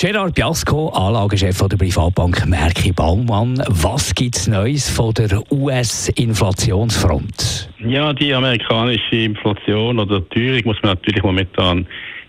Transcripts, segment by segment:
Gerard Biasco, Anlagechef der Privatbank Merki Baumann. Was gibt es Neues von der US-Inflationsfront? Ja, die amerikanische Inflation oder Teuerung muss man natürlich momentan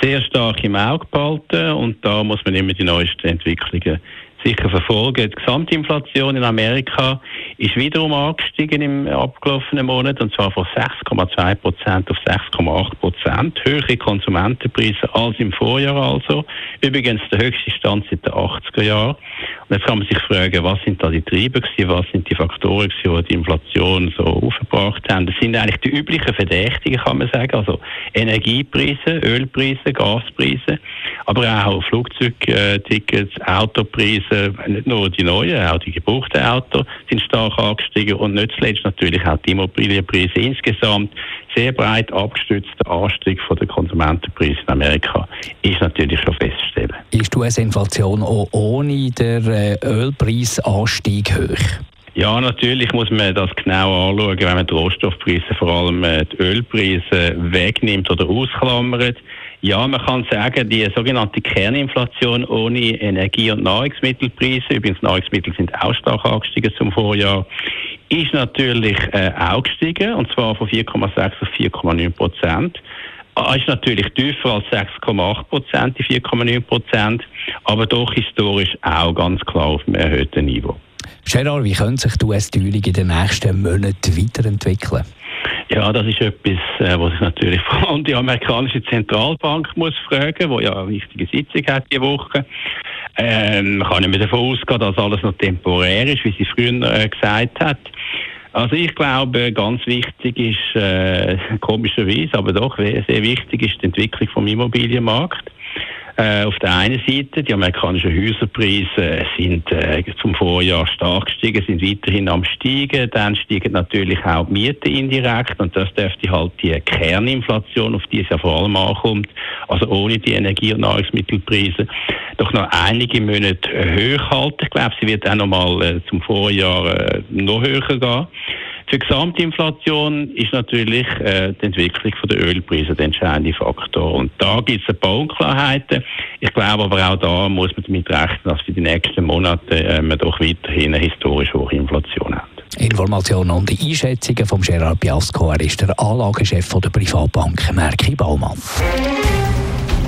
sehr stark im Auge behalten und da muss man immer die neuesten Entwicklungen sicher verfolgen. Die Gesamtinflation in Amerika ist wiederum angestiegen im abgelaufenen Monat und zwar von 6,2 Prozent auf 6,8 Prozent. Höhere Konsumentenpreise als im Vorjahr also. Übrigens der höchste Stand seit den 80er Jahren. Und jetzt kann man sich fragen, was sind da die Treiber gewesen, was sind die Faktoren gewesen, die die Inflation so aufgebracht haben. Das sind eigentlich die üblichen Verdächtigen, kann man sagen. Also Energiepreise, Ölpreise, Gaspreise, aber auch Flugzeugtickets, Autopreise, nicht nur die neuen, auch die gebrauchten Autos sind stark angestiegen und nicht zuletzt natürlich auch die Immobilienpreise insgesamt. Sehr breit abgestützter Anstieg von der Konsumentenpreise in Amerika ist natürlich schon festzustellen. Ist die US-Inflation auch ohne den äh, Ölpreisanstieg hoch? Ja, natürlich muss man das genau anschauen, wenn man die Rohstoffpreise, vor allem äh, die Ölpreise, wegnimmt oder ausklammert. Ja, man kann sagen, die sogenannte Kerninflation ohne Energie- und Nahrungsmittelpreise, übrigens Nahrungsmittel sind auch stark angestiegen zum Vorjahr, ist natürlich äh, auch gestiegen, und zwar von 4,6 auf 4,9 Prozent. Ah, ist natürlich tiefer als 6,8 Prozent, die 4,9 Prozent, aber doch historisch auch ganz klar auf einem erhöhten Niveau. Gerard, wie könnte sich die US-Teuerung in den nächsten Monaten weiterentwickeln? Ja, das ist etwas, äh, was sich natürlich vor allem die amerikanische Zentralbank muss fragen, wo ja eine wichtige Sitzung hat diese Woche. Ähm, man kann nicht mehr davon ausgehen, dass alles noch temporär ist, wie sie früher äh, gesagt hat. Also ich glaube, ganz wichtig ist, äh, komischerweise, aber doch sehr wichtig ist die Entwicklung vom Immobilienmarkt. Äh, auf der einen Seite, die amerikanischen Häuserpreise sind äh, zum Vorjahr stark gestiegen, sind weiterhin am steigen. Dann steigen natürlich auch die Mieten indirekt und das dürfte halt die Kerninflation, auf die es ja vor allem ankommt, also ohne die Energie- und Nahrungsmittelpreise, doch noch einige Monate äh, hoch halten. Ich glaube, sie wird auch noch mal äh, zum Vorjahr äh, noch höher gehen. Für die Gesamtinflation ist natürlich äh, die Entwicklung der Ölpreise der entscheidende Faktor. Und da gibt es ein paar Unklarheiten. Ich glaube aber auch da muss man damit rechnen, dass für die nächsten Monate äh, wir doch weiterhin eine historisch hohe Inflation haben. Informationen und Einschätzungen von Gerard Biasco. Er ist der Anlagechef der Privatbank Merki Baumann.